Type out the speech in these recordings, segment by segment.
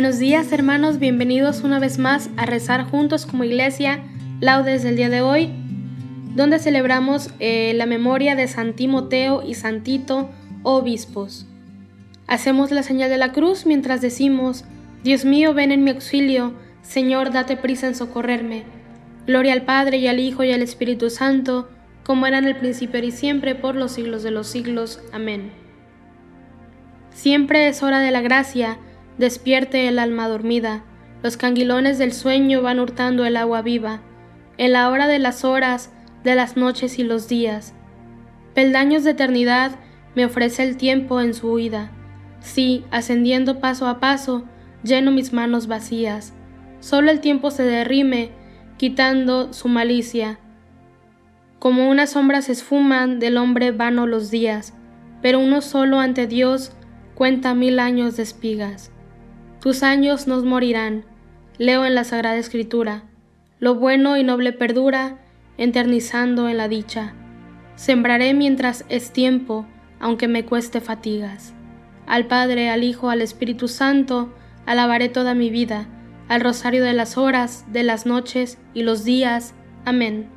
Buenos días hermanos, bienvenidos una vez más a rezar juntos como iglesia laudes del día de hoy, donde celebramos eh, la memoria de San Timoteo y Santito, obispos. Hacemos la señal de la cruz mientras decimos, Dios mío, ven en mi auxilio, Señor, date prisa en socorrerme. Gloria al Padre y al Hijo y al Espíritu Santo, como era en el principio y siempre, por los siglos de los siglos. Amén. Siempre es hora de la gracia, Despierte el alma dormida, los canguilones del sueño van hurtando el agua viva, en la hora de las horas, de las noches y los días. Peldaños de eternidad me ofrece el tiempo en su huida. Sí, ascendiendo paso a paso, lleno mis manos vacías. Solo el tiempo se derrime, quitando su malicia. Como una sombra se esfuman del hombre vano los días, pero uno solo ante Dios cuenta mil años de espigas. Tus años nos morirán, leo en la Sagrada Escritura, lo bueno y noble perdura, enternizando en la dicha. Sembraré mientras es tiempo, aunque me cueste fatigas. Al Padre, al Hijo, al Espíritu Santo, alabaré toda mi vida, al rosario de las horas, de las noches y los días. Amén.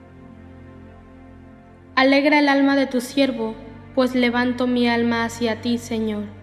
Alegra el alma de tu siervo, pues levanto mi alma hacia ti, Señor.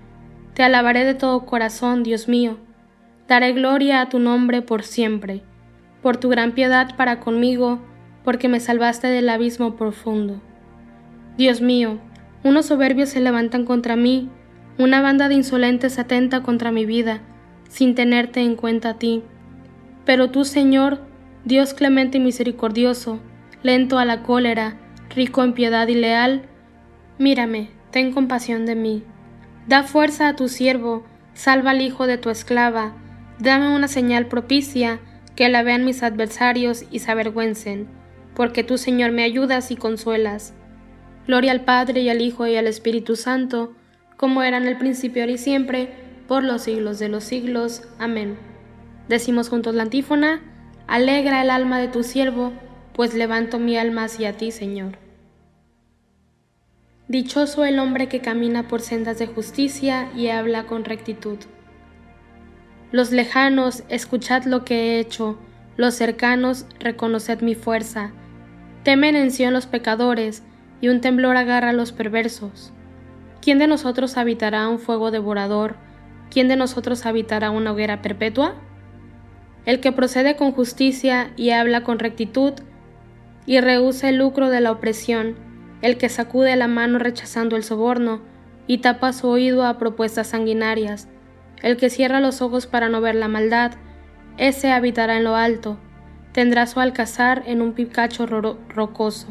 Te alabaré de todo corazón, Dios mío. Daré gloria a tu nombre por siempre, por tu gran piedad para conmigo, porque me salvaste del abismo profundo. Dios mío, unos soberbios se levantan contra mí, una banda de insolentes atenta contra mi vida, sin tenerte en cuenta a ti. Pero tú, Señor, Dios clemente y misericordioso, lento a la cólera, rico en piedad y leal, mírame, ten compasión de mí. Da fuerza a tu siervo, salva al hijo de tu esclava, dame una señal propicia, que la vean mis adversarios y se avergüencen, porque tú, Señor, me ayudas y consuelas. Gloria al Padre y al Hijo y al Espíritu Santo, como era en el principio, ahora y siempre, por los siglos de los siglos. Amén. Decimos juntos la antífona, Alegra el alma de tu siervo, pues levanto mi alma hacia ti, Señor. Dichoso el hombre que camina por sendas de justicia y habla con rectitud. Los lejanos, escuchad lo que he hecho, Los cercanos, reconoced mi fuerza. Temen en Sion los pecadores, y un temblor agarra a los perversos. ¿Quién de nosotros habitará un fuego devorador? ¿Quién de nosotros habitará una hoguera perpetua? El que procede con justicia y habla con rectitud, y rehúsa el lucro de la opresión, el que sacude la mano rechazando el soborno, y tapa su oído a propuestas sanguinarias, el que cierra los ojos para no ver la maldad, ese habitará en lo alto, tendrá su alcazar en un picacho rocoso,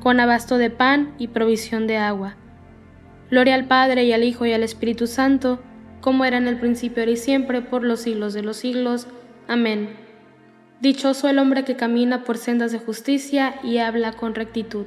con abasto de pan y provisión de agua. Gloria al Padre y al Hijo y al Espíritu Santo, como era en el principio, ahora y siempre, por los siglos de los siglos. Amén. Dichoso el hombre que camina por sendas de justicia y habla con rectitud.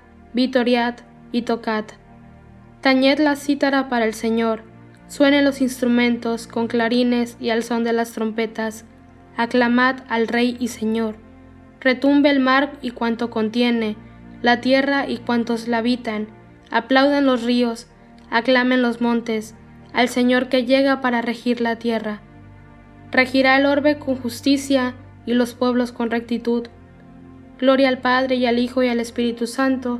vitoriad y tocad. Tañed la cítara para el Señor, suenen los instrumentos con clarines y al son de las trompetas. Aclamad al Rey y Señor. Retumbe el mar y cuanto contiene, la tierra y cuantos la habitan. Aplaudan los ríos, aclamen los montes, al Señor que llega para regir la tierra. Regirá el orbe con justicia y los pueblos con rectitud. Gloria al Padre y al Hijo y al Espíritu Santo,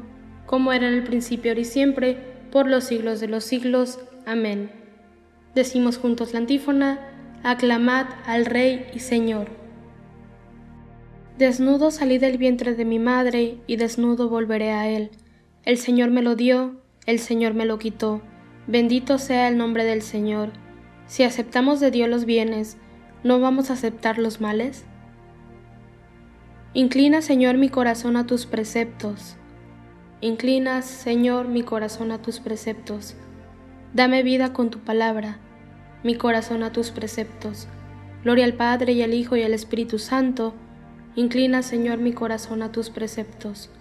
como era en el principio, ahora y siempre, por los siglos de los siglos. Amén. Decimos juntos la antífona, aclamad al Rey y Señor. Desnudo salí del vientre de mi madre y desnudo volveré a él. El Señor me lo dio, el Señor me lo quitó. Bendito sea el nombre del Señor. Si aceptamos de Dios los bienes, ¿no vamos a aceptar los males? Inclina, Señor, mi corazón a tus preceptos. Inclinas, Señor, mi corazón a tus preceptos. Dame vida con tu palabra, mi corazón a tus preceptos. Gloria al Padre y al Hijo y al Espíritu Santo. Inclina, Señor, mi corazón a tus preceptos.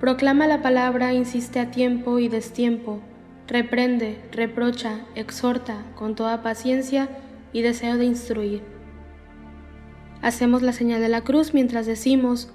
Proclama la palabra, insiste a tiempo y destiempo. Reprende, reprocha, exhorta con toda paciencia y deseo de instruir. Hacemos la señal de la cruz mientras decimos,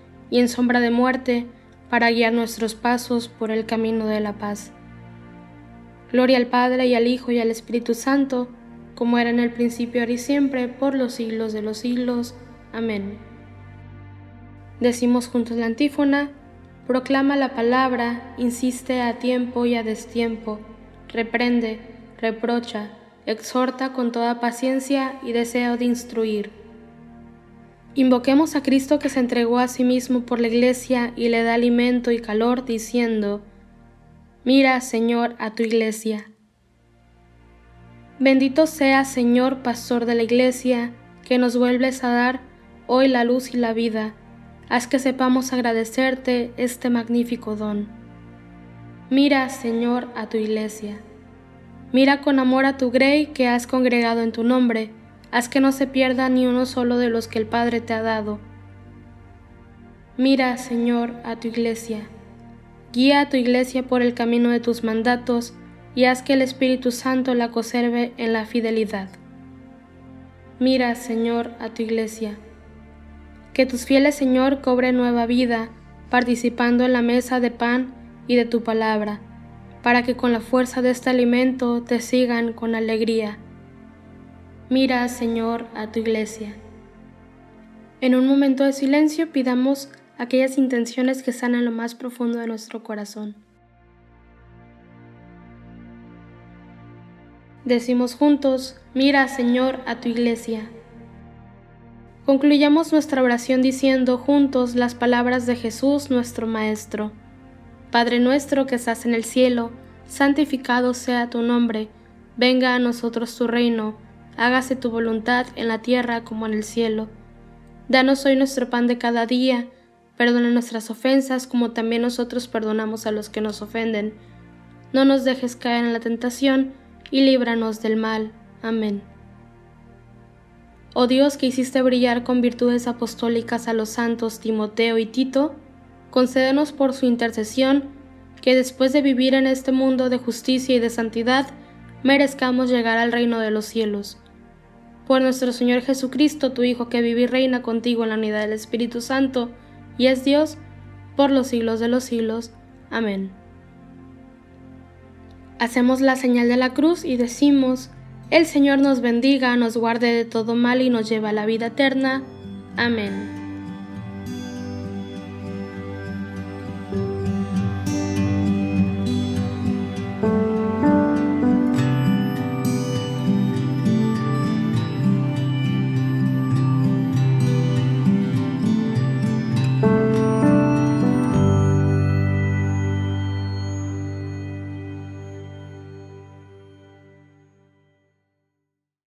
y en sombra de muerte, para guiar nuestros pasos por el camino de la paz. Gloria al Padre y al Hijo y al Espíritu Santo, como era en el principio, ahora y siempre, por los siglos de los siglos. Amén. Decimos juntos la antífona, proclama la palabra, insiste a tiempo y a destiempo, reprende, reprocha, exhorta con toda paciencia y deseo de instruir. Invoquemos a Cristo que se entregó a sí mismo por la iglesia y le da alimento y calor, diciendo, Mira, Señor, a tu iglesia. Bendito sea, Señor, pastor de la iglesia, que nos vuelves a dar hoy la luz y la vida. Haz que sepamos agradecerte este magnífico don. Mira, Señor, a tu iglesia. Mira con amor a tu grey que has congregado en tu nombre haz que no se pierda ni uno solo de los que el Padre te ha dado. Mira, Señor, a tu iglesia. Guía a tu iglesia por el camino de tus mandatos y haz que el Espíritu Santo la conserve en la fidelidad. Mira, Señor, a tu iglesia. Que tus fieles, Señor, cobren nueva vida, participando en la mesa de pan y de tu palabra, para que con la fuerza de este alimento te sigan con alegría. Mira, Señor, a tu iglesia. En un momento de silencio pidamos aquellas intenciones que están en lo más profundo de nuestro corazón. Decimos juntos, mira Señor a tu iglesia. Concluyamos nuestra oración diciendo juntos las palabras de Jesús nuestro Maestro. Padre nuestro que estás en el cielo, santificado sea tu nombre, venga a nosotros tu reino, hágase tu voluntad en la tierra como en el cielo. Danos hoy nuestro pan de cada día, Perdona nuestras ofensas como también nosotros perdonamos a los que nos ofenden. No nos dejes caer en la tentación y líbranos del mal. Amén. Oh Dios que hiciste brillar con virtudes apostólicas a los santos Timoteo y Tito, concédenos por su intercesión que después de vivir en este mundo de justicia y de santidad, merezcamos llegar al reino de los cielos. Por nuestro Señor Jesucristo, tu Hijo, que vive y reina contigo en la unidad del Espíritu Santo, y es Dios por los siglos de los siglos. Amén. Hacemos la señal de la cruz y decimos, el Señor nos bendiga, nos guarde de todo mal y nos lleve a la vida eterna. Amén.